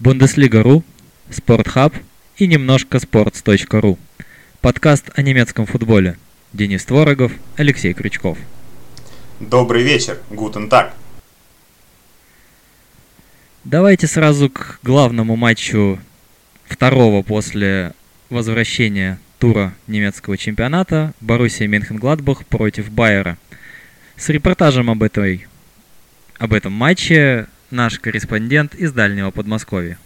Бундеслига.ру, Спортхаб и немножко sports.ru. Подкаст о немецком футболе. Денис Творогов, Алексей Крючков. Добрый вечер, гутен так. Давайте сразу к главному матчу второго после возвращения тура немецкого чемпионата Боруссия Менхенгладбах против Байера. С репортажем об, этой, об этом матче наш корреспондент из дальнего Подмосковья.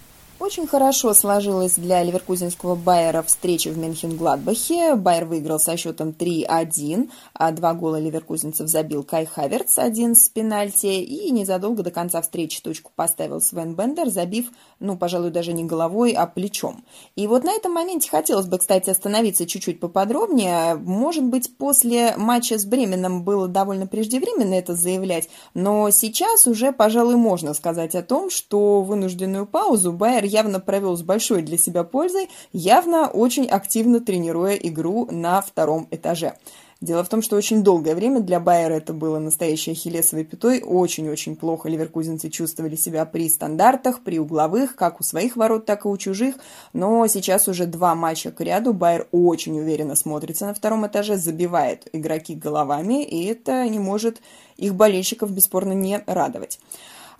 Очень хорошо сложилась для ливеркузинского Байера встреча в Мюнхен-Гладбахе. Байер выиграл со счетом 3-1, а два гола ливеркузинцев забил Кай Хаверц, один с пенальти, и незадолго до конца встречи точку поставил Свен Бендер, забив, ну, пожалуй, даже не головой, а плечом. И вот на этом моменте хотелось бы, кстати, остановиться чуть-чуть поподробнее. Может быть, после матча с Бременом было довольно преждевременно это заявлять, но сейчас уже, пожалуй, можно сказать о том, что вынужденную паузу Байер явно провел с большой для себя пользой, явно очень активно тренируя игру на втором этаже. Дело в том, что очень долгое время для Байера это было настоящей ахиллесовой пятой. Очень-очень плохо ливеркузинцы чувствовали себя при стандартах, при угловых, как у своих ворот, так и у чужих. Но сейчас уже два матча к ряду. Байер очень уверенно смотрится на втором этаже, забивает игроки головами, и это не может их болельщиков бесспорно не радовать.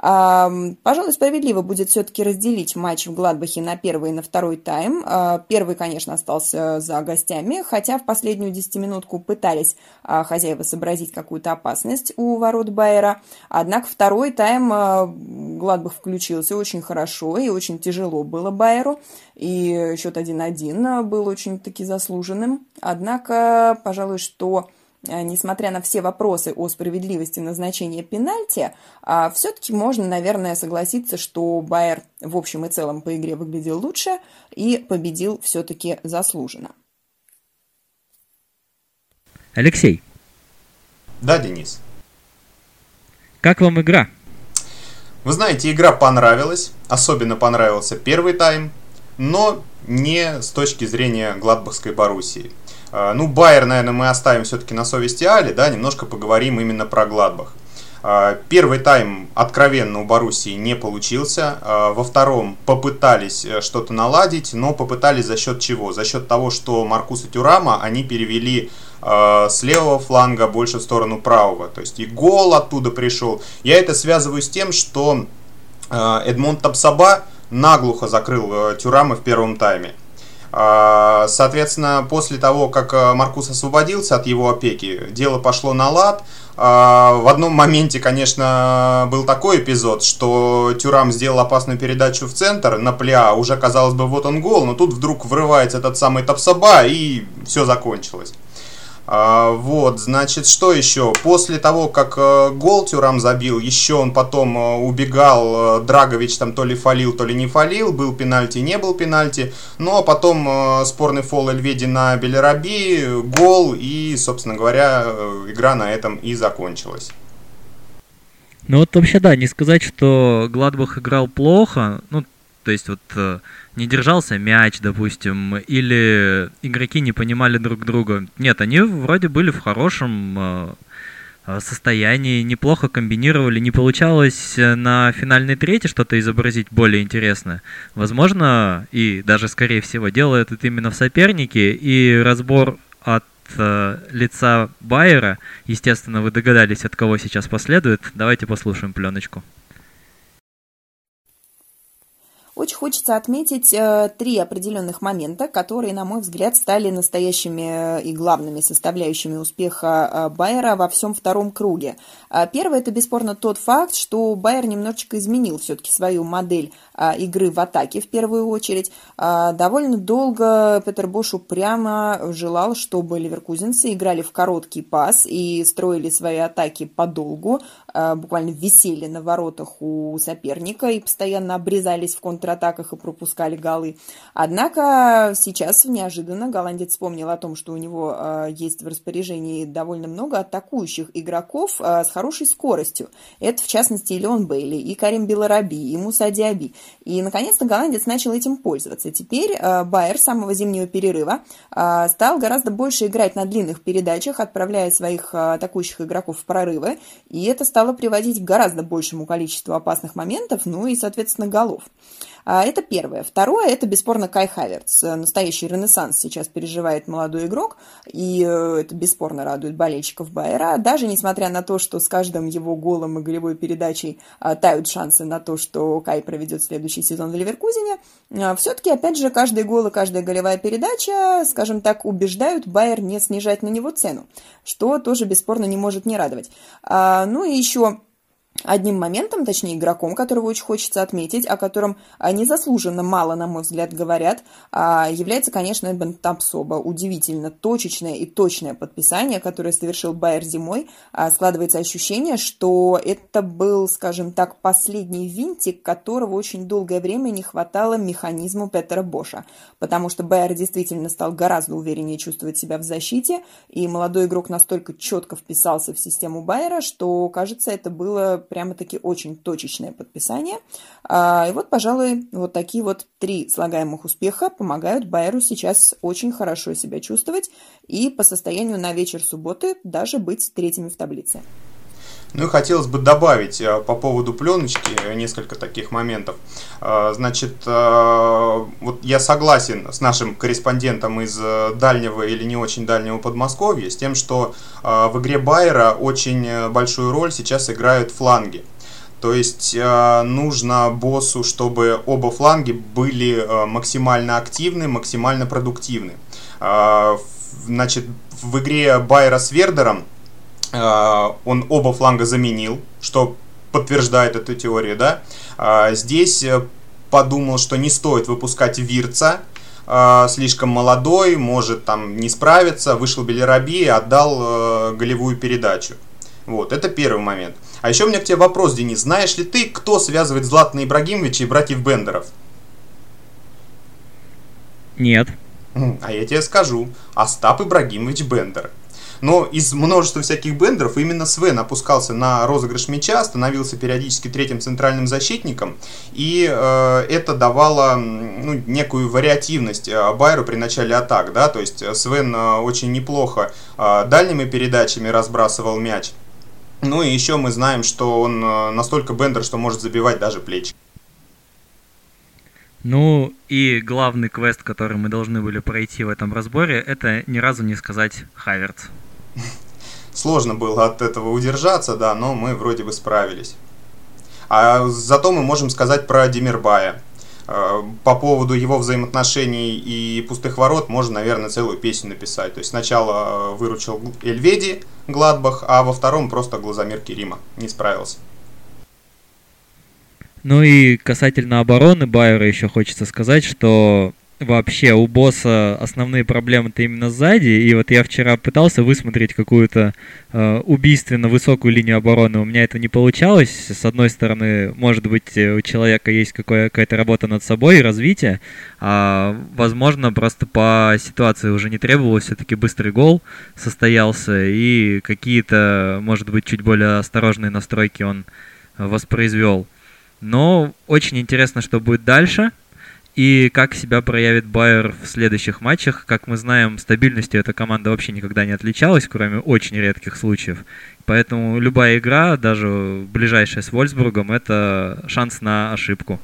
Пожалуй, справедливо будет все-таки разделить матч в Гладбахе на первый и на второй тайм. А, первый, конечно, остался за гостями, хотя в последнюю десятиминутку пытались а, хозяева сообразить какую-то опасность у ворот Байера. Однако второй тайм а, Гладбах включился очень хорошо и очень тяжело было Байеру. И счет 1-1 был очень-таки заслуженным. Однако, пожалуй, что Э, несмотря на все вопросы о справедливости назначения пенальти, а, все-таки можно, наверное, согласиться, что Байер в общем и целом по игре выглядел лучше и победил все-таки заслуженно. Алексей. Да, Денис. Как вам игра? Вы знаете, игра понравилась. Особенно понравился первый тайм, но не с точки зрения Гладбахской Боруссии. А, ну, Байер, наверное, мы оставим все-таки на совести Али, да, немножко поговорим именно про Гладбах. А, первый тайм откровенно у Боруссии не получился. А, во втором попытались э, что-то наладить, но попытались за счет чего? За счет того, что Маркуса Тюрама они перевели с левого фланга больше в сторону правого. То есть и гол оттуда пришел. Я это связываю с тем, что Эдмонд Тапсаба наглухо закрыл э, Тюрама в первом тайме. А, соответственно, после того, как э, Маркус освободился от его опеки, дело пошло на лад. А, в одном моменте, конечно, был такой эпизод, что Тюрам сделал опасную передачу в центр на пля, уже казалось бы, вот он гол, но тут вдруг врывается этот самый Тапсаба, и все закончилось. А, вот, значит, что еще? После того, как э, гол Тюрам забил, еще он потом э, убегал, э, Драгович там то ли фалил, то ли не фалил, был пенальти, не был пенальти. Ну, а потом спорный фол Эльведи на Белераби, гол, и, собственно говоря, игра на этом и закончилась. Ну вот вообще да, не сказать, что Гладбах играл плохо, ну то есть вот не держался мяч, допустим, или игроки не понимали друг друга. Нет, они вроде были в хорошем э, э, состоянии, неплохо комбинировали, не получалось э, на финальной трети что-то изобразить более интересное. Возможно, и даже скорее всего, делают это именно в сопернике, и разбор от э, лица Байера, естественно, вы догадались, от кого сейчас последует. Давайте послушаем пленочку. Очень хочется отметить э, три определенных момента, которые, на мой взгляд, стали настоящими э, и главными составляющими успеха э, Байера во всем втором круге. А первое – это бесспорно тот факт, что Байер немножечко изменил все-таки свою модель а, игры в атаке в первую очередь. А, довольно долго Петер Бош упрямо желал, чтобы ливеркузенцы играли в короткий пас и строили свои атаки подолгу, буквально висели на воротах у соперника и постоянно обрезались в контратаках и пропускали голы. Однако сейчас неожиданно голландец вспомнил о том, что у него есть в распоряжении довольно много атакующих игроков с хорошей скоростью. Это, в частности, и Леон Бейли, и Карим Белараби, и Муса Диаби. И, наконец-то, голландец начал этим пользоваться. Теперь э, Байер с самого зимнего перерыва э, стал гораздо больше играть на длинных передачах, отправляя своих э, атакующих игроков в прорывы, и это стало приводить к гораздо большему количеству опасных моментов, ну и, соответственно, голов. А, это первое. Второе, это бесспорно Кай Хаверц. Настоящий ренессанс сейчас переживает молодой игрок, и э, это бесспорно радует болельщиков Байера. Даже несмотря на то, что с каждым его голом и голевой передачей а, тают шансы на то, что Кай проведет следующий сезон в Ливеркузине, а, все-таки, опять же, каждый гол и каждая голевая передача, скажем так, убеждают Байер не снижать на него цену, что тоже бесспорно не может не радовать. Ну и еще Одним моментом, точнее игроком, которого очень хочется отметить, о котором незаслуженно мало, на мой взгляд, говорят, а, является, конечно, Эбен Тапсоба. Удивительно точечное и точное подписание, которое совершил Байер зимой. А, складывается ощущение, что это был, скажем так, последний винтик, которого очень долгое время не хватало механизму Петера Боша. Потому что Байер действительно стал гораздо увереннее чувствовать себя в защите, и молодой игрок настолько четко вписался в систему Байера, что, кажется, это было прямо-таки очень точечное подписание. А, и вот, пожалуй, вот такие вот три слагаемых успеха помогают Байеру сейчас очень хорошо себя чувствовать и по состоянию на вечер субботы даже быть третьими в таблице. Ну и хотелось бы добавить э, по поводу пленочки несколько таких моментов. Э, значит, э, вот я согласен с нашим корреспондентом из дальнего или не очень дальнего Подмосковья с тем, что в игре Байера очень большую роль сейчас играют фланги. То есть нужно боссу, чтобы оба фланги были максимально активны, максимально продуктивны. Значит, в игре Байера с Вердером он оба фланга заменил, что подтверждает эту теорию, да. А, здесь э, подумал, что не стоит выпускать Вирца, а, слишком молодой, может там не справиться, вышел Белераби и отдал э, голевую передачу. Вот, это первый момент. А еще у меня к тебе вопрос, Денис. Знаешь ли ты, кто связывает Златана Ибрагимовича и братьев Бендеров? Нет. А я тебе скажу. Остап Ибрагимович Бендер. Но из множества всяких бендеров именно Свен опускался на розыгрыш мяча, становился периодически третьим центральным защитником, и э, это давало ну, некую вариативность э, Байеру при начале атак, да, то есть Свен э, очень неплохо э, дальними передачами разбрасывал мяч. Ну и еще мы знаем, что он э, настолько бендер, что может забивать даже плечи. Ну и главный квест, который мы должны были пройти в этом разборе, это ни разу не сказать Хаверц. Сложно было от этого удержаться, да, но мы вроде бы справились. А зато мы можем сказать про Демирбая. Э, по поводу его взаимоотношений и пустых ворот можно, наверное, целую песню написать. То есть сначала э, выручил Эльведи Гладбах, а во втором просто глазомер Керима не справился. Ну и касательно обороны Байера еще хочется сказать, что вообще у босса основные проблемы-то именно сзади. И вот я вчера пытался высмотреть какую-то э, убийственно высокую линию обороны. У меня это не получалось. С одной стороны, может быть, у человека есть какая-то работа над собой и развитие. А, возможно, просто по ситуации уже не требовалось. Все-таки быстрый гол состоялся. И какие-то, может быть, чуть более осторожные настройки он воспроизвел. Но очень интересно, что будет дальше. И как себя проявит Байер в следующих матчах. Как мы знаем, стабильностью эта команда вообще никогда не отличалась, кроме очень редких случаев. Поэтому любая игра, даже ближайшая с Вольсбургом, это шанс на ошибку.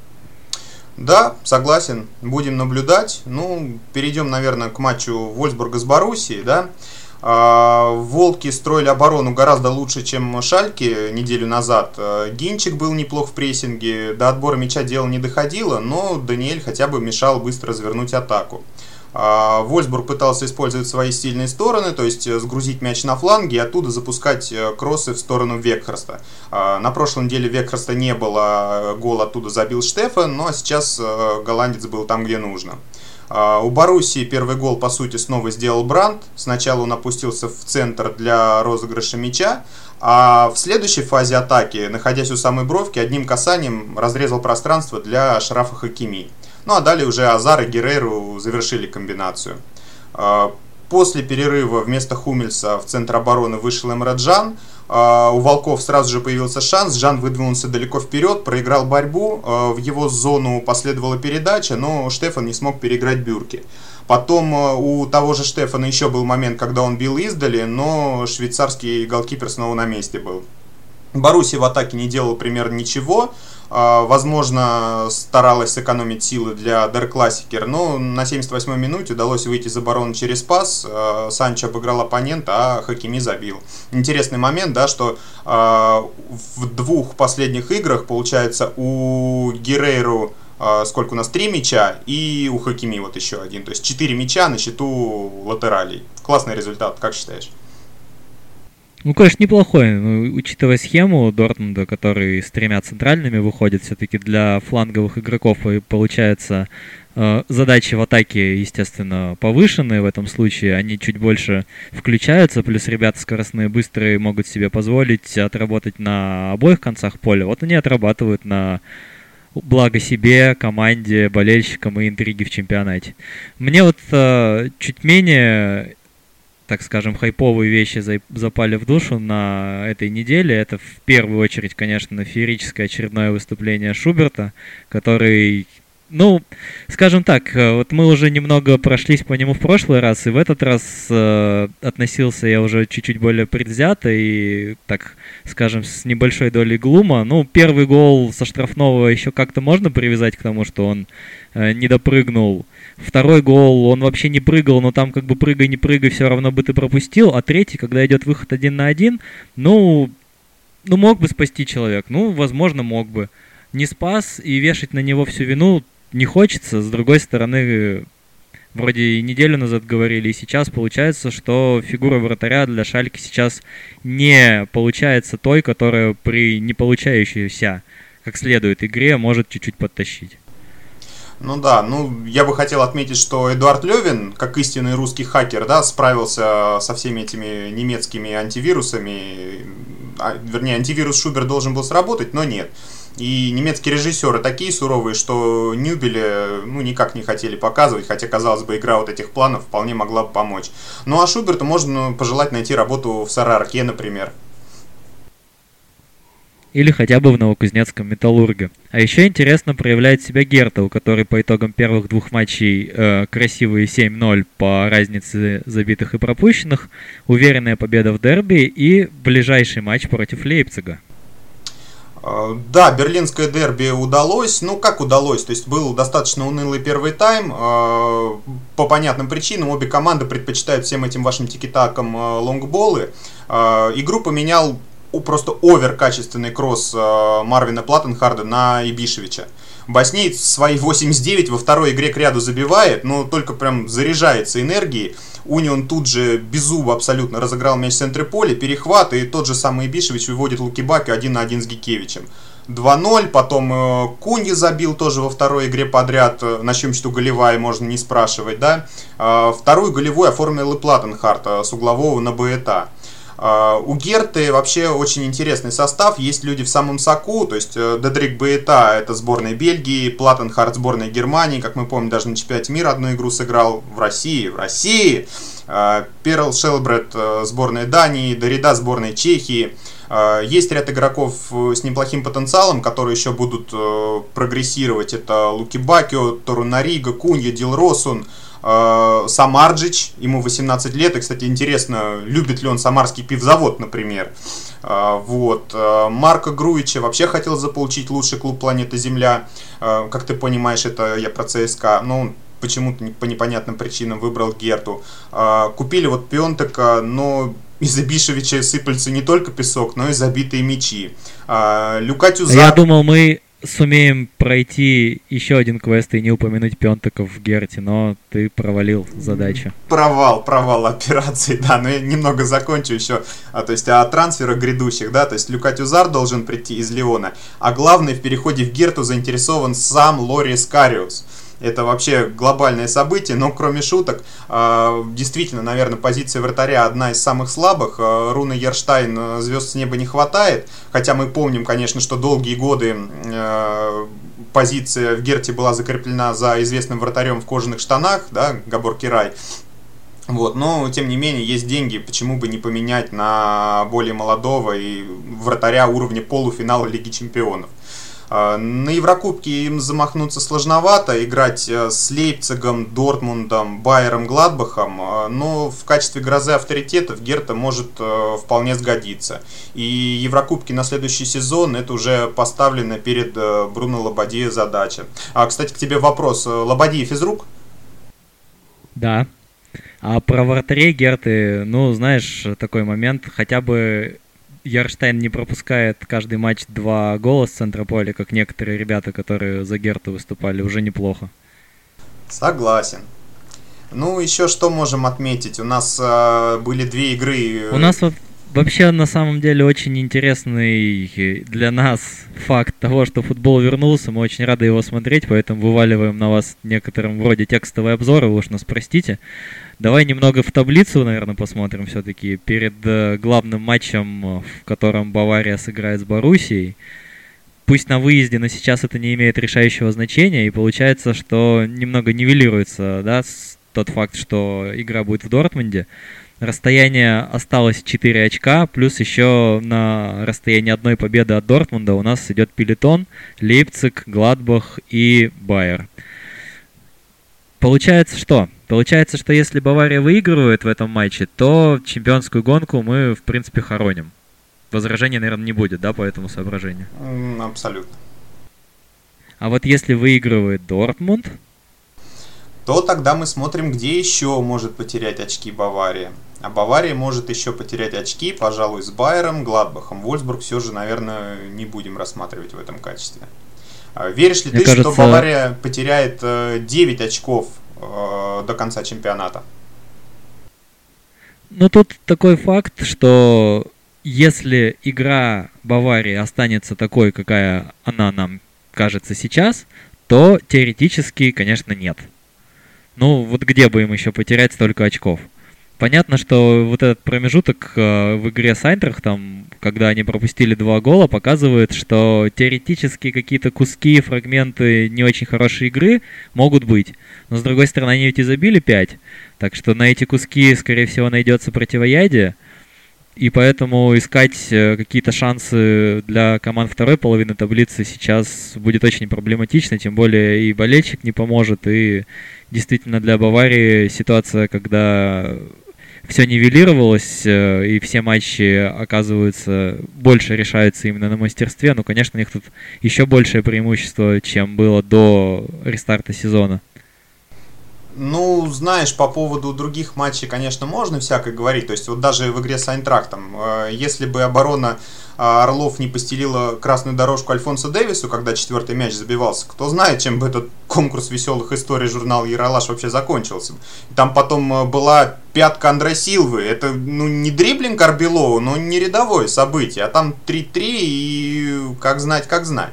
Да, согласен. Будем наблюдать. Ну, перейдем, наверное, к матчу Вольсбурга с Боруссией, да. А, Волки строили оборону гораздо лучше, чем Шальки неделю назад. А, Гинчик был неплох в прессинге, до отбора мяча дело не доходило, но Даниэль хотя бы мешал быстро развернуть атаку. А, Вольсбург пытался использовать свои сильные стороны, то есть э, сгрузить мяч на фланге и оттуда запускать э, кроссы в сторону Векхерста. На прошлой неделе Векхерста не было, гол оттуда забил Штефан, но сейчас э, голландец был там, где нужно. А, у Боруссии первый гол, по сути, снова сделал Бранд. Сначала он опустился в центр для розыгрыша мяча, а в следующей фазе атаки, находясь у самой бровки, одним касанием разрезал пространство для Шрафа Хакими. Ну а далее уже Азар и Герреру завершили комбинацию. А, после перерыва вместо Хумельса в центр обороны вышел Эмраджан, у Волков сразу же появился шанс, Жан выдвинулся далеко вперед, проиграл борьбу, а, в его зону последовала передача, но Штефан не смог переиграть Бюрки. Потом а, у того же Штефана еще был момент, когда он бил издали, но швейцарский голкипер снова на месте был. Баруси в атаке не делал примерно ничего. А, возможно, старалась сэкономить силы для Дер Классикер, но на 78-й минуте удалось выйти за барон через пас. А, Санчо обыграл оппонента, а Хакими забил. Интересный момент, да, что а, в двух последних играх, получается, у Герейру сколько у нас, три мяча, и у Хакими вот еще один. То есть четыре мяча на счету латералей. Классный результат, как считаешь? Ну, конечно, неплохой, но, учитывая схему Дортмунда, который с тремя центральными выходит, все-таки для фланговых игроков получается э, задачи в атаке, естественно, повышенные в этом случае, они чуть больше включаются, плюс ребята скоростные, быстрые могут себе позволить отработать на обоих концах поля. Вот они отрабатывают на благо себе, команде, болельщикам и интриги в чемпионате. Мне вот э, чуть менее так скажем, хайповые вещи запали в душу на этой неделе. Это в первую очередь, конечно, феерическое очередное выступление Шуберта, который ну, скажем так, э, вот мы уже немного прошлись по нему в прошлый раз, и в этот раз э, относился я уже чуть-чуть более предвзято и, так скажем, с небольшой долей глума. Ну, первый гол со штрафного еще как-то можно привязать к тому, что он э, не допрыгнул Второй гол, он вообще не прыгал, но там как бы прыгай, не прыгай, все равно бы ты пропустил. А третий, когда идет выход один на один, ну, ну мог бы спасти человек. Ну, возможно, мог бы. Не спас, и вешать на него всю вину не хочется. С другой стороны, вроде и неделю назад говорили, и сейчас получается, что фигура вратаря для Шальки сейчас не получается той, которая при не получающейся как следует игре может чуть-чуть подтащить. Ну да, ну я бы хотел отметить, что Эдуард Левин, как истинный русский хакер, да, справился со всеми этими немецкими антивирусами. А, вернее, антивирус Шубер должен был сработать, но нет. И немецкие режиссеры такие суровые, что Нюбеле ну, никак не хотели показывать, хотя, казалось бы, игра вот этих планов вполне могла бы помочь. Ну а Шуберту можно пожелать найти работу в Сарарке, например или хотя бы в Новокузнецком Металлурге. А еще интересно проявляет себя Герта, у которой по итогам первых двух матчей э, красивые 7-0 по разнице забитых и пропущенных, уверенная победа в дерби и ближайший матч против Лейпцига. А, да, берлинское дерби удалось. Ну, как удалось? То есть был достаточно унылый первый тайм. А, по понятным причинам обе команды предпочитают всем этим вашим тикитакам а, лонгболы. Игру поменял просто овер качественный кросс Марвина Платтенхарда на Ибишевича. Боснеец свои 89 во второй игре к ряду забивает, но только прям заряжается энергией. Унион тут же без зуба абсолютно разыграл мяч в центре поля, перехват, и тот же самый Ибишевич выводит Лукибаки один на один с Гикевичем. 2-0, потом э, Куньи забил тоже во второй игре подряд, э, на чем что голевая, можно не спрашивать, да. Э, вторую голевую оформил и Платтенхардт с углового на Боята. А, у Герты вообще очень интересный состав. Есть люди в самом соку, то есть э, Дедрик Боята это сборная Бельгии, Платтенхардт сборная Германии, как мы помним, даже на чемпионате мира одну игру сыграл в России. В России! А, Пер Шельбред э, сборная Дании, Дарида сборная Чехии. А, есть ряд игроков э, с неплохим потенциалом, которые еще будут прогрессировать. Это Луки Бакио, Торунарига, Кунья, Дил Росун, Э, Самарджич, ему 18 лет, и, кстати, интересно, любит ли он самарский пивзавод, например. Э, вот. Э, Марка Груича вообще хотел заполучить лучший клуб планеты Земля. Как ты понимаешь, это я про ЦСКА. Но он почему-то по непонятным причинам выбрал Герту. Купили вот Пионтека, но из-за Бишевича сыпался не только песок, но и забитые мячи. Люка Тюзак... Я думал, мы сумеем пройти еще один квест и не упомянуть Пентаков в Герте, но ты провалил задачу. Провал, провал операции, да, но я немного закончу еще, а, то есть о трансферах грядущих, да, то есть Люка Тюзар должен прийти из Леона, а главный в переходе в Герту заинтересован сам Лори Скариус это вообще глобальное событие, но кроме шуток, а, действительно, наверное, позиция вратаря одна из самых слабых. А, Руна Ерштайн а, звезд с неба не хватает, хотя мы помним, конечно, что долгие годы позиция в Герте была закреплена за известным вратарем в кожаных штанах, да, Габор Кирай. Вот, но тем не менее есть деньги, почему бы не поменять на более молодого и вратаря уровня полуфинала Лиги Чемпионов. А, на Еврокубке им замахнуться сложновато, играть э, с Лейпцигом, Дортмундом, Байером, Гладбахом, а, но в качестве грозы авторитетов Герта может э, вполне сгодиться. И Еврокубки на следующий сезон это уже поставлена перед э, Бруно Лободией задача. А, кстати, к тебе вопрос. Лободиев физрук? Да. А про вратарей Герты, ну, знаешь, такой момент, хотя бы Ярштайн не пропускает каждый матч два гола с центра поля, как некоторые ребята, которые за Герта выступали, уже неплохо. Soгласен. Ну, еще что можем отметить? У нас э, были две игры. У нас вот вообще на самом деле очень интересный для нас факт того, что футбол вернулся. Мы очень рады его смотреть, поэтому вываливаем на вас некоторым вроде текстовый обзор, вы уж нас простите. Давай немного в таблицу, наверное, посмотрим все-таки перед э, главным матчем, в котором Бавария сыграет с Боруссией. Пусть на выезде, но сейчас это не имеет решающего значения, и получается, что немного нивелируется, да, тот факт, что игра будет в Дортмунде. Расстояние осталось 4 очка, плюс еще на расстоянии одной победы от Дортмунда у нас идет Пелетон, Лейпциг, Гладбах и Байер. Получается что? Получается, что если Бавария выигрывает в этом матче, то чемпионскую гонку мы, в принципе, хороним. Возражений, наверное, не будет, да, по этому соображению? Абсолютно. А вот если выигрывает Дортмунд, то тогда мы смотрим, где еще может потерять очки Бавария. А Бавария может еще потерять очки, пожалуй, с Байером, Гладбахом. Вольсбург все же, наверное, не будем рассматривать в этом качестве. А веришь ли Мне ты, кажется... что Бавария потеряет 9 э, очков э, до конца чемпионата? Ну, тут такой факт, что если игра Баварии останется такой, какая она нам кажется сейчас, то теоретически, конечно, нет. Ну, вот где бы им еще потерять столько очков? Понятно, что вот этот промежуток э, в игре с Айнтрахтом, когда они пропустили два гола, показывает, что теоретически какие-то куски, фрагменты не очень хорошей игры могут быть. Но с другой стороны, они ведь и забили 5. Так что на эти куски, скорее всего, найдется противоядие. И поэтому искать э, какие-то шансы для команд второй половины таблицы сейчас будет очень проблематично, тем более и болельщик не поможет, и действительно для Баварии ситуация, когда все нивелировалось, э, и все матчи, оказываются, больше решаются именно на мастерстве. Ну, конечно, у них тут еще большее преимущество, чем было до рестарта сезона. Ну, знаешь, по поводу других матчей, конечно, можно всякое говорить. То есть, вот даже в игре с Айнтрактом, э, если бы оборона а Орлов не постелила красную дорожку Альфонсо Дэвису, когда четвертый мяч забивался, кто знает, чем бы этот конкурс веселых историй журнал Яралаш вообще закончился. Там потом э, была пятка Андре Силвы. Это, ну, не дриблинг Арбелоу, но не рядовое событие. А там 3-3 и как знать, как знать.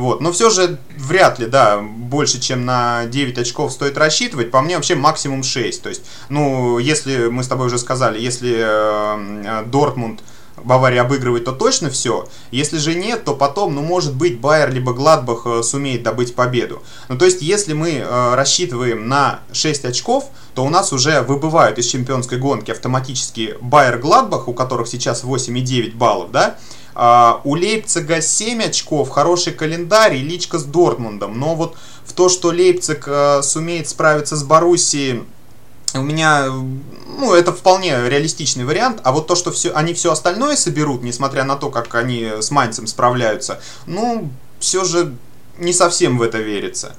Вот. Но все же вряд ли, да, больше, чем на 9 очков стоит рассчитывать. По мне вообще максимум 6. То есть, ну, если мы с тобой уже сказали, если э, Дортмунд Бавария обыгрывает, то точно все. Если же нет, то потом, ну, может быть, Байер либо Гладбах э, сумеет добыть победу. Ну, то есть, если мы э, рассчитываем на 6 очков, то у нас уже выбывают из чемпионской гонки автоматически Байер Гладбах, у которых сейчас 8,9 баллов, да, а у Лейпцига 7 очков, хороший календарь и личка с Дортмундом. Но вот в то, что Лейпциг э, сумеет справиться с Боруссией у меня, ну, это вполне реалистичный вариант, а вот то, что все, они все остальное соберут, несмотря на то, как они с Майнцем справляются, ну, все же не совсем в это верится.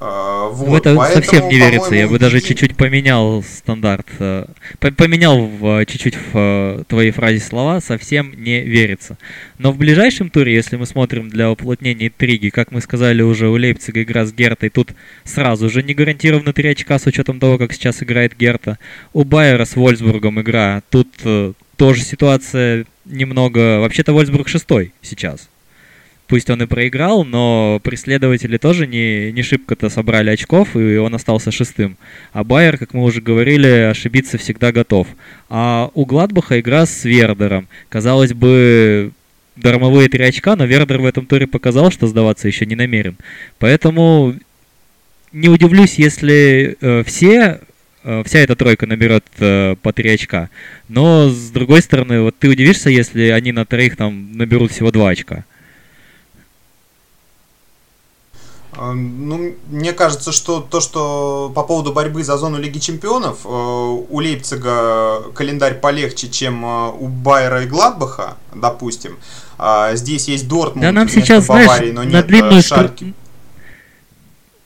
А, вот, в это поэтому, совсем не верится. Я бы даже чуть-чуть поменял стандарт. Э, поменял чуть-чуть в э, твоей фразе слова «совсем не верится». Но в ближайшем туре, если мы смотрим для уплотнения интриги, как мы сказали уже, у Лейпцига игра с Гертой, тут сразу же не гарантировано 3 очка с учетом того, как сейчас играет Герта. У Байера с Вольсбургом игра, тут э, тоже ситуация немного... Вообще-то Вольсбург шестой сейчас. Пусть он и проиграл, но преследователи тоже не, не шибко-то собрали очков, и он остался шестым. А Байер, как мы уже говорили, ошибиться всегда готов. А у Гладбаха игра с Вердером. Казалось бы, дармовые три очка, но Вердер в этом туре показал, что сдаваться еще не намерен. Поэтому не удивлюсь, если э, все э, вся эта тройка наберет э, по 3 очка. Но, с другой стороны, вот ты удивишься, если они на троих там наберут всего 2 очка. Ну, мне кажется, что то, что по поводу борьбы за зону Лиги Чемпионов, э, у Лейпцига календарь полегче, чем э, у Байера и Гладбаха, допустим. А здесь есть Дортмунд да, нам сейчас, Баварии, знаешь, но нет на длинную Шальки.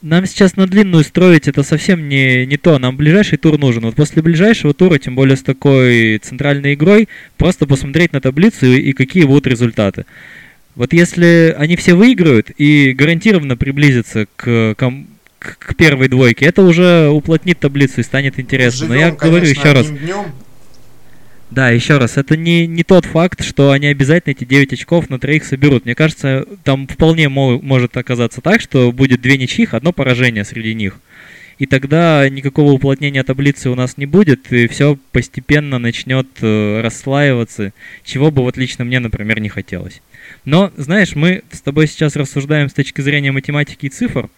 Нам сейчас на длинную строить это совсем не, не то. Нам ближайший тур нужен. Вот после ближайшего тура, тем более с такой центральной игрой, просто посмотреть на таблицу и, и какие будут результаты. Вот если они все выиграют и гарантированно приблизятся к, к, к первой двойке, это уже уплотнит таблицу и станет интересно. Живем, Но я говорю еще раз. Днем. Да, еще раз, это не, не тот факт, что они обязательно эти 9 очков на троих соберут. Мне кажется, там вполне мо- может оказаться так, что будет две ничьих, одно поражение среди них. И тогда никакого уплотнения таблицы у нас не будет, и все постепенно начнет э, расслаиваться, чего бы вот лично мне, например, не хотелось. Но, знаешь, мы с тобой сейчас рассуждаем с точки зрения математики и цифр.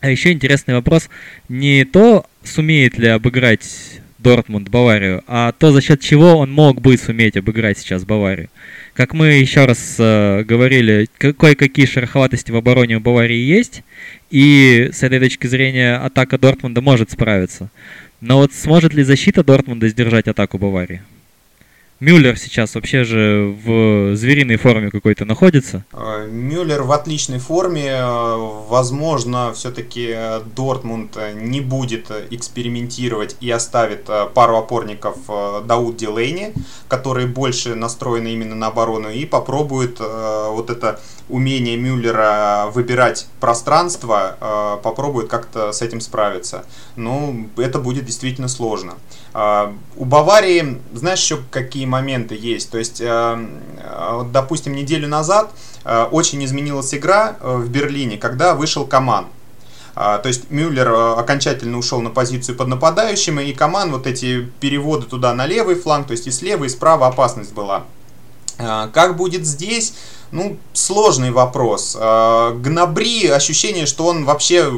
А еще интересный вопрос не то, сумеет ли обыграть Дортмунд Баварию, а то, за счет чего он мог бы суметь обыграть сейчас Баварию. Как мы еще раз э, говорили, кое-какие шероховатости в обороне у Баварии есть, и с этой точки зрения атака Дортмунда может справиться. Но вот сможет ли защита Дортмунда сдержать атаку Баварии? Мюллер сейчас вообще же в звериной форме какой-то находится. А, Мюллер в отличной форме. Возможно, все-таки Дортмунд не будет экспериментировать и оставит пару опорников Дауд Дилейни, которые больше настроены именно на оборону, и попробует вот это умение Мюллера выбирать пространство, э, попробует как-то с этим справиться. Ну, это будет действительно сложно. Э, у Баварии, знаешь, еще какие моменты есть? То есть, э, допустим, неделю назад очень изменилась игра в Берлине, когда вышел Коман. То есть Мюллер окончательно ушел на позицию под нападающим, и Коман вот эти переводы туда на левый фланг, то есть и слева, и справа опасность была. Как будет здесь? Ну, сложный вопрос. А, Гнабри, ощущение, что он вообще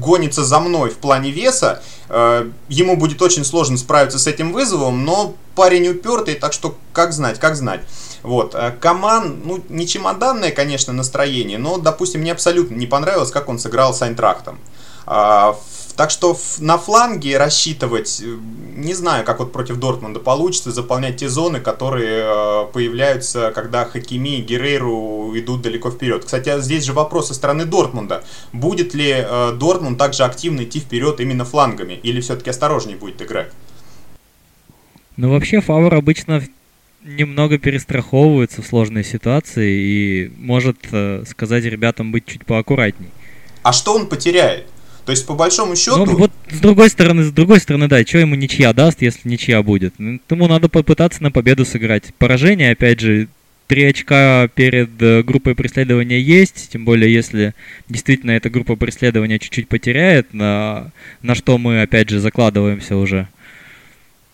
гонится за мной в плане веса. А, ему будет очень сложно справиться с этим вызовом, но парень упертый, так что как знать, как знать. Вот. А Коман, ну, не чемоданное, конечно, настроение, но, допустим, мне абсолютно не понравилось, как он сыграл с Айнтрахтом. Так что на фланге рассчитывать, э, не знаю, как вот против Дортмунда получится, заполнять те зоны, которые э, появляются, когда Хакими и Герейру идут далеко вперед. Кстати, здесь же вопрос со стороны Дортмунда. Будет ли э, Дортмунд также активно идти вперед именно флангами, или все-таки осторожнее будет играть? Ну, вообще, Фавор обычно немного перестраховывается в сложной ситуации и может сказать ребятам быть чуть поаккуратней. А что он потеряет? То есть, по большому счету... Ну, вот с другой стороны, с другой стороны, да, что ему ничья даст, если ничья будет? Ну, ему надо попытаться на победу сыграть. Поражение, опять же, три очка перед э, группой преследования есть, тем более если действительно эта группа преследования чуть-чуть потеряет, на, на что мы, опять же, закладываемся уже.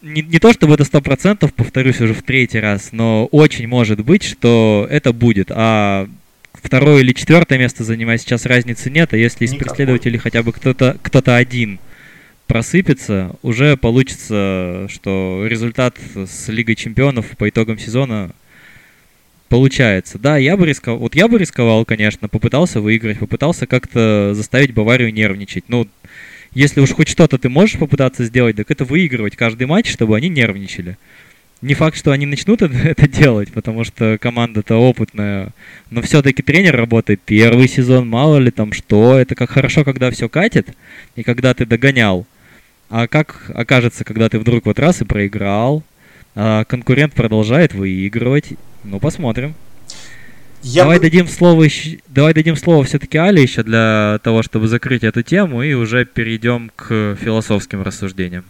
Не, не то чтобы это сто процентов, повторюсь уже в третий раз, но очень может быть, что это будет. А второе или четвертое место занимать сейчас разницы нет, а если из преследователей хотя бы кто-то кто один просыпется, уже получится, что результат с Лигой Чемпионов по итогам сезона получается. Да, я бы рисковал, вот я бы рисковал, конечно, попытался выиграть, попытался как-то заставить Баварию нервничать. Ну, если уж хоть что-то ты можешь попытаться сделать, так это выигрывать каждый матч, чтобы они нервничали не факт, что они начнут это делать, потому что команда-то опытная. Но все-таки тренер работает первый сезон, мало ли там что. Это как хорошо, когда все катит, и когда ты догонял. А как окажется, когда ты вдруг вот раз и проиграл, а конкурент продолжает выигрывать. Ну, посмотрим. Я давай, бы... дадим слово еще, давай дадим слово все-таки Але еще для того, чтобы закрыть эту тему, и уже перейдем к философским рассуждениям.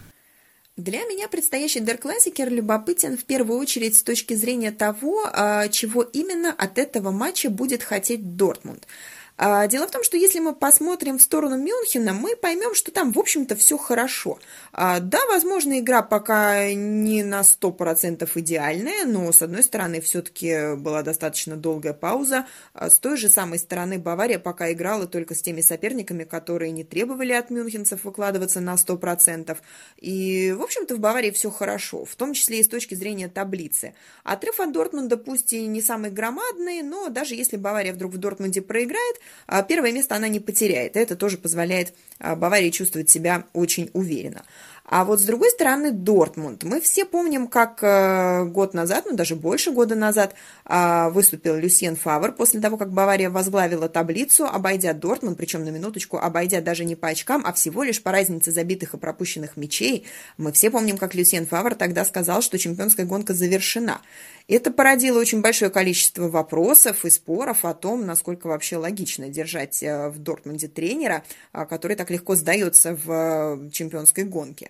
Для меня предстоящий Дерклассикер любопытен в первую очередь с точки зрения того, а, чего именно от этого матча будет хотеть Дортмунд. А, дело в том, что если мы посмотрим в сторону Мюнхена, мы поймем, что там, в общем-то, все хорошо. А, да, возможно, игра пока не на 100% идеальная, но, с одной стороны, все-таки была достаточно долгая пауза. А, с той же самой стороны, Бавария пока играла только с теми соперниками, которые не требовали от мюнхенцев выкладываться на 100%. И, в общем-то, в Баварии все хорошо, в том числе и с точки зрения таблицы. Отрыв от Дортмунда пусть и не самый громадный, но даже если Бавария вдруг в Дортмунде проиграет, первое место она не потеряет. Это тоже позволяет Баварии чувствовать себя очень уверенно. А вот с другой стороны Дортмунд. Мы все помним, как э, год назад, ну даже больше года назад, э, выступил Люсьен Фавр после того, как Бавария возглавила таблицу, обойдя Дортмунд, причем на минуточку, обойдя даже не по очкам, а всего лишь по разнице забитых и пропущенных мячей. Мы все помним, как Люсьен Фавр тогда сказал, что чемпионская гонка завершена. Это породило очень большое количество вопросов и споров о том, насколько вообще логично держать э, в Дортмунде тренера, а, который так легко сдается в э, чемпионской гонке.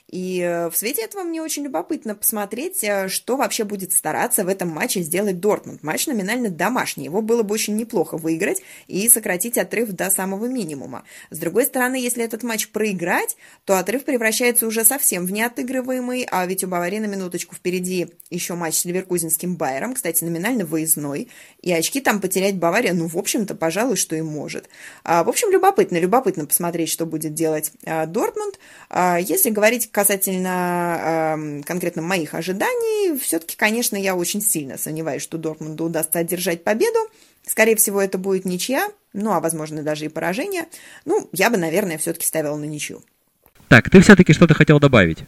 И э, в свете этого мне очень любопытно посмотреть, э, что вообще будет стараться в этом матче сделать Дортмунд. Матч номинально домашний, его было бы очень неплохо выиграть и сократить отрыв до самого минимума. С другой стороны, если этот матч проиграть, то отрыв превращается уже совсем в неотыгрываемый, а ведь у Баварии на минуточку впереди еще матч с ливеркузинским Байером, кстати, номинально выездной, и очки там потерять Бавария, ну, в общем-то, пожалуй, что и может. А, в общем, любопытно, любопытно посмотреть, что будет делать а, Дортмунд. А, если говорить касательно э, конкретно моих ожиданий, все-таки, конечно, я очень сильно сомневаюсь, что Дортмунду удастся одержать победу. Скорее всего, это будет ничья, ну, а возможно, даже и поражение. Ну, я бы, наверное, все-таки ставила на ничью. Так, ты все-таки что-то хотел добавить?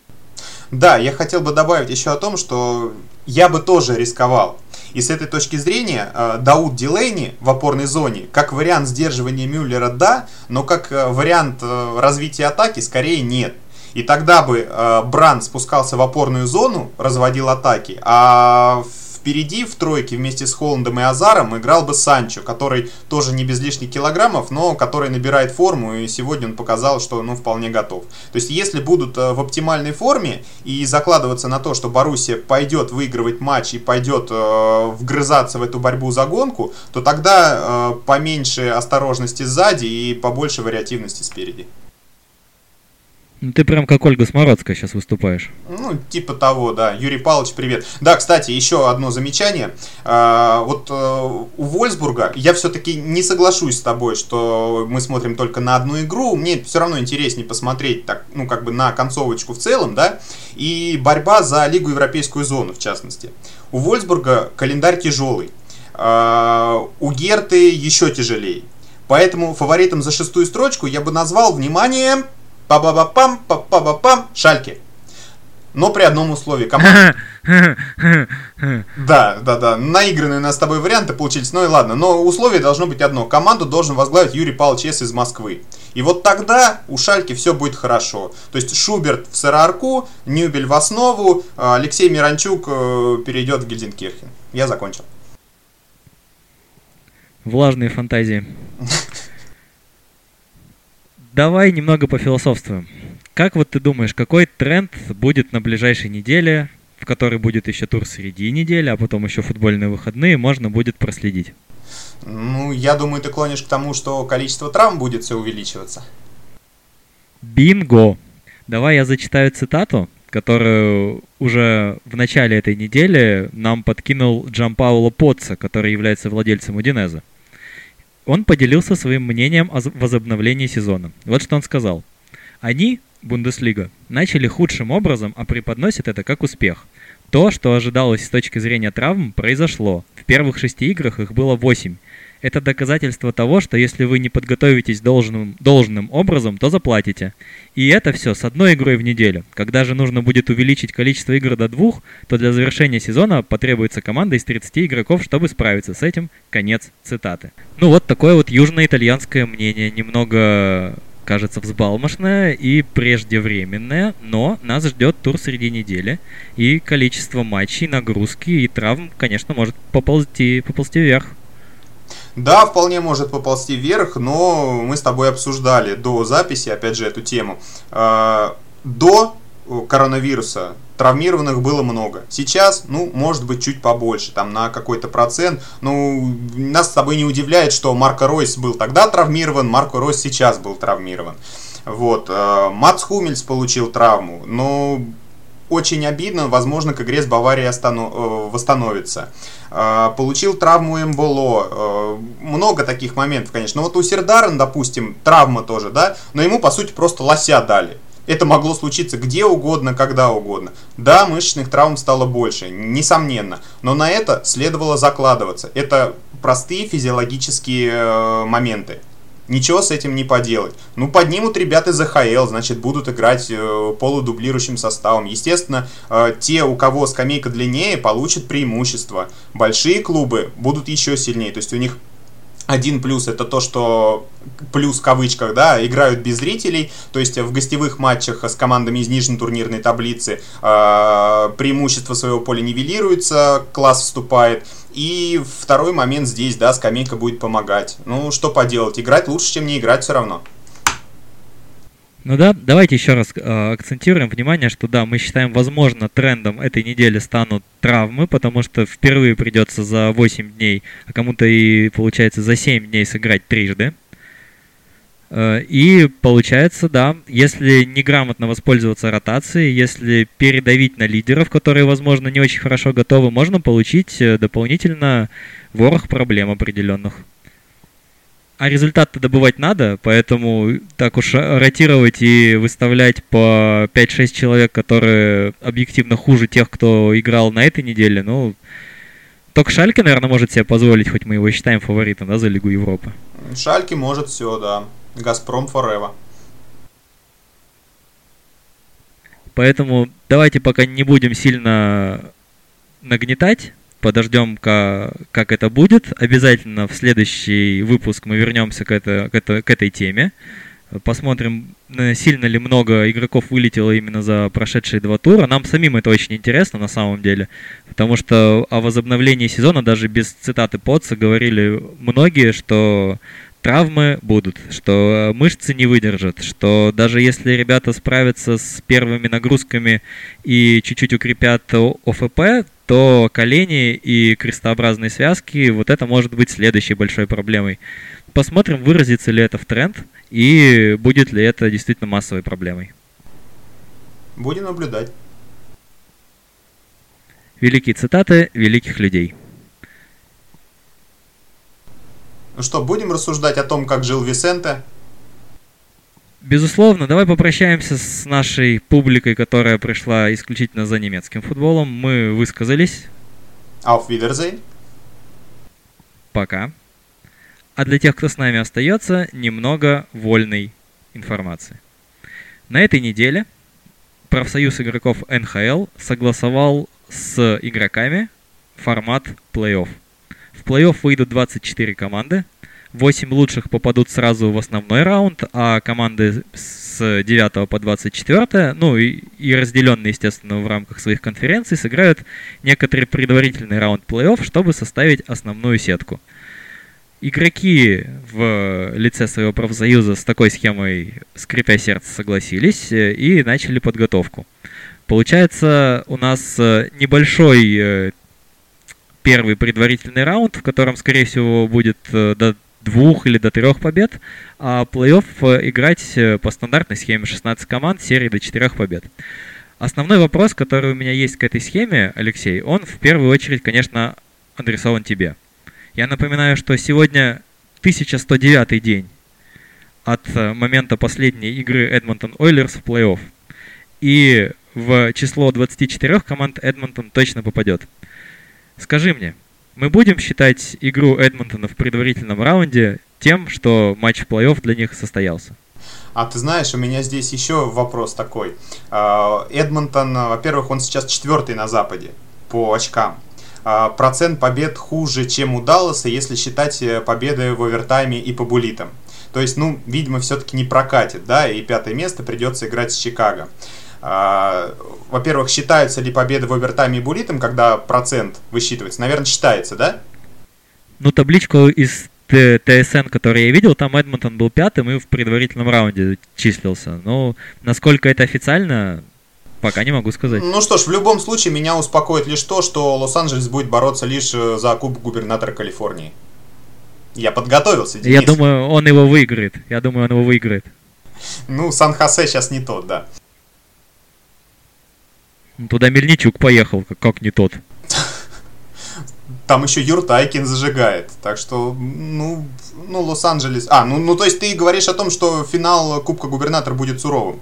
Да, я хотел бы добавить еще о том, что я бы тоже рисковал. И с этой точки зрения э, Дауд Дилейни в опорной зоне, как вариант сдерживания Мюллера, да, но как э, вариант э, развития атаки, скорее нет. И тогда бы э, Бранд спускался в опорную зону, разводил атаки, а впереди в тройке вместе с Холландом и Азаром играл бы Санчо, который тоже не без лишних килограммов, но который набирает форму, и сегодня он показал, что ну, вполне готов. То есть, если будут э, в оптимальной форме и закладываться на то, что Боруссия пойдет выигрывать матч и пойдет э, вгрызаться в эту борьбу за гонку, то тогда э, поменьше осторожности сзади и побольше вариативности спереди. Ну, ты прям как Ольга Смородская сейчас выступаешь. Ну, типа того, да. Юрий Павлович, привет. Да, кстати, еще одно замечание. А, вот а, у Вольсбурга я все-таки не соглашусь с тобой, что мы смотрим только на одну игру. Мне все равно интереснее посмотреть так, ну, как бы на концовочку в целом, да, и борьба за Лигу Европейскую зону, в частности. У Вольсбурга календарь тяжелый. А, у Герты еще тяжелее. Поэтому фаворитом за шестую строчку я бы назвал, внимание, па-ба-ба-пам, па-ба-пам, шальки. Но при одном условии. Команда... Да, да, да. Наигранные у нас с тобой варианты получились. Ну и ладно. Но условие должно быть одно. Команду должен возглавить Юрий Павлович С. из Москвы. И вот тогда у Шальки все будет хорошо. То есть Шуберт в Сыроарку, Нюбель в основу, Алексей Миранчук э, перейдет в Гильденкирхен. Я закончил. Влажные фантазии. Давай немного пофилософствуем. Как вот ты думаешь, какой тренд будет на ближайшей неделе, в которой будет еще тур среди недели, а потом еще футбольные выходные, можно будет проследить? Ну, я думаю, ты клонишь к тому, что количество травм будет все увеличиваться. Бинго! Давай я зачитаю цитату, которую уже в начале этой недели нам подкинул Джампауло Потца, который является владельцем Удинеза он поделился своим мнением о возобновлении сезона. Вот что он сказал. Они, Бундеслига, начали худшим образом, а преподносят это как успех. То, что ожидалось с точки зрения травм, произошло. В первых шести играх их было восемь. Это доказательство того, что если вы не подготовитесь должным, должным образом, то заплатите. И это все с одной игрой в неделю. Когда же нужно будет увеличить количество игр до двух, то для завершения сезона потребуется команда из 30 игроков, чтобы справиться с этим. Конец цитаты. Ну вот такое вот южноитальянское мнение, немного кажется взбалмошное и преждевременное, но нас ждет тур среди недели, и количество матчей, нагрузки и травм, конечно, может поползти, поползти вверх. Да, вполне может поползти вверх, но мы с тобой обсуждали до записи, опять же, эту тему. А, до коронавируса травмированных было много. Сейчас, ну, может быть, чуть побольше, там, на какой-то процент. Ну, нас с тобой не удивляет, что Марко Ройс был тогда травмирован, Марко Ройс сейчас был травмирован. Вот, а, Мац Хумельс получил травму, но очень обидно, возможно, к игре с Баварией э, восстановится. Э, получил травму Эмболо. Э, много таких моментов, конечно. Но вот у Сердарен, допустим, травма тоже, да, но ему, по сути, просто лося дали. Это могло случиться где угодно, когда угодно. Да, мышечных травм стало больше, несомненно, но на это следовало закладываться. Это простые физиологические э, моменты. Ничего с этим не поделать. Ну, поднимут ребята из АХЛ, значит, будут играть э, полудублирующим составом. Естественно, э, те, у кого скамейка длиннее, получат преимущество. Большие клубы будут еще сильнее. То есть у них один плюс это то, что плюс в кавычках, да, играют без зрителей, то есть в гостевых матчах с командами из нижней турнирной таблицы э, преимущество своего поля нивелируется, класс вступает. И второй момент здесь, да, скамейка будет помогать. Ну, что поделать, играть лучше, чем не играть все равно. Ну да, давайте еще раз э, акцентируем внимание, что да, мы считаем, возможно, трендом этой недели станут травмы, потому что впервые придется за 8 дней, а кому-то и получается за 7 дней сыграть трижды. Э, и получается, да, если неграмотно воспользоваться ротацией, если передавить на лидеров, которые, возможно, не очень хорошо готовы, можно получить э, дополнительно ворох проблем определенных. А результат-то добывать надо, поэтому так уж ротировать и выставлять по 5-6 человек, которые объективно хуже тех, кто играл на этой неделе, ну, только Шальке, наверное, может себе позволить, хоть мы его считаем фаворитом, да, за Лигу Европы. Шальке может все, да. Газпром Forever. Поэтому давайте пока не будем сильно нагнетать подождем, как, как это будет. Обязательно в следующий выпуск мы вернемся к, это, к, это, к этой теме. Посмотрим, э, сильно ли много игроков вылетело именно за прошедшие два тура. Нам самим это очень интересно на самом деле. Потому что о возобновлении сезона даже без цитаты Потца говорили многие, что травмы будут, что мышцы не выдержат, что даже если ребята справятся с первыми нагрузками и чуть-чуть укрепят ОФП, то колени и крестообразные связки, вот это может быть следующей большой проблемой. Посмотрим, выразится ли это в тренд и будет ли это действительно массовой проблемой. Будем наблюдать. Великие цитаты великих людей. Ну что, будем рассуждать о том, как жил Висенте? Безусловно, давай попрощаемся с нашей публикой, которая пришла исключительно за немецким футболом. Мы высказались. Auf Wiedersehen. Пока. А для тех, кто с нами остается, немного вольной информации. На этой неделе профсоюз игроков НХЛ согласовал с игроками формат плей-офф. Плей-офф выйдут 24 команды. 8 лучших попадут сразу в основной раунд, а команды с 9 по 24, ну и, и разделенные, естественно, в рамках своих конференций, сыграют некоторый предварительный раунд плей-офф, чтобы составить основную сетку. Игроки в лице своего профсоюза с такой схемой, скрипя сердце, согласились э, и начали подготовку. Получается, у нас э, небольшой э, первый предварительный раунд, в котором, скорее всего, будет э, до двух или до трех побед, а плей-офф э, играть э, по стандартной схеме 16 команд, серии до четырех побед. Основной вопрос, который у меня есть к этой схеме, Алексей, он в первую очередь, конечно, адресован тебе. Я напоминаю, что сегодня 1109 день от момента последней игры Эдмонтон Ойлерс в плей-офф. И в число 24 команд Эдмонтон точно попадет. Скажи мне, мы будем считать игру Эдмонтона в предварительном раунде тем, что матч в плей-офф для них состоялся? А ты знаешь, у меня здесь еще вопрос такой. А, Эдмонтон, во-первых, он сейчас четвертый на Западе по очкам. А, процент побед хуже, чем у Далласа, если считать э, победы в овертайме и по булитам. То есть, ну, видимо, все-таки не прокатит, да, и пятое место придется играть с Чикаго. А, во-первых, считаются ли победы в овертайме и булитом, когда процент высчитывается? Наверное, считается, да? Ну, табличку из ТСН, который я видел, там Эдмонтон был пятым и в предварительном раунде числился. Но насколько это официально, пока не могу сказать. Ну что ж, в любом случае меня успокоит лишь то, что Лос-Анджелес будет бороться лишь э, за кубок губернатора Калифорнии. Я подготовился, Денис. Я думаю, он его выиграет. Я думаю, он его выиграет. Ну, Сан-Хосе сейчас не тот, да. Ну, туда Мельничук поехал, как, как не тот. Там еще Юртайкин зажигает. Так что, ну, ну, Лос-Анджелес... А, ну, ну, то есть ты говоришь о том, что финал Кубка Губернатора будет суровым?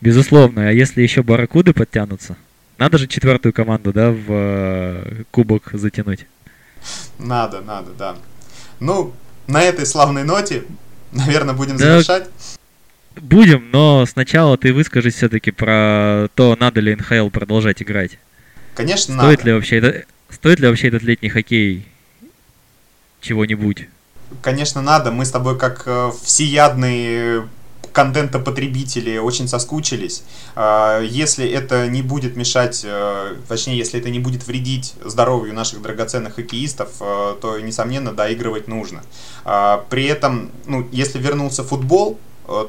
Безусловно. А если еще Барракуды подтянутся? Надо же четвертую команду, да, в э, кубок затянуть. Надо, надо, да. Ну, на этой славной ноте, наверное, будем да, завершать. Будем, но сначала ты выскажись все-таки про то, надо ли НХЛ продолжать играть. Конечно, стоит надо. Ли вообще это, стоит ли вообще этот летний хоккей чего-нибудь? Конечно, надо. Мы с тобой как э, всеядные контента потребители очень соскучились. А, если это не будет мешать, э, точнее, если это не будет вредить здоровью наших драгоценных хоккеистов, э, то, несомненно, доигрывать нужно. А, при этом, ну, если вернулся футбол,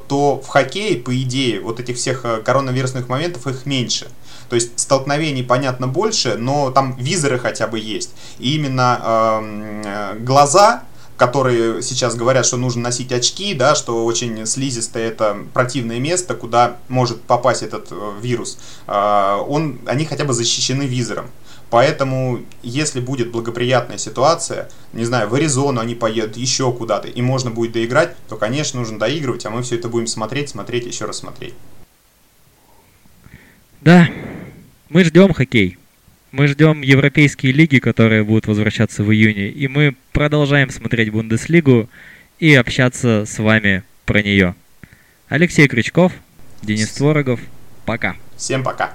то в хоккее, по идее, вот этих всех коронавирусных моментов их меньше. То есть столкновений, понятно, больше, но там визоры хотя бы есть. И именно э, глаза которые сейчас говорят, что нужно носить очки, да, что очень слизистое это противное место, куда может попасть этот э, вирус, э, он, они хотя бы защищены визором. Поэтому, если будет благоприятная ситуация, не знаю, в Аризону они поедут, еще куда-то, и можно будет доиграть, то, конечно, нужно доигрывать, а мы все это будем смотреть, смотреть, еще раз смотреть. Да, мы ждем хоккей. Мы ждем европейские лиги, которые будут возвращаться в июне, и мы продолжаем смотреть Бундеслигу и общаться с вами про нее. Алексей Крючков, Денис Творогов, пока. Всем пока.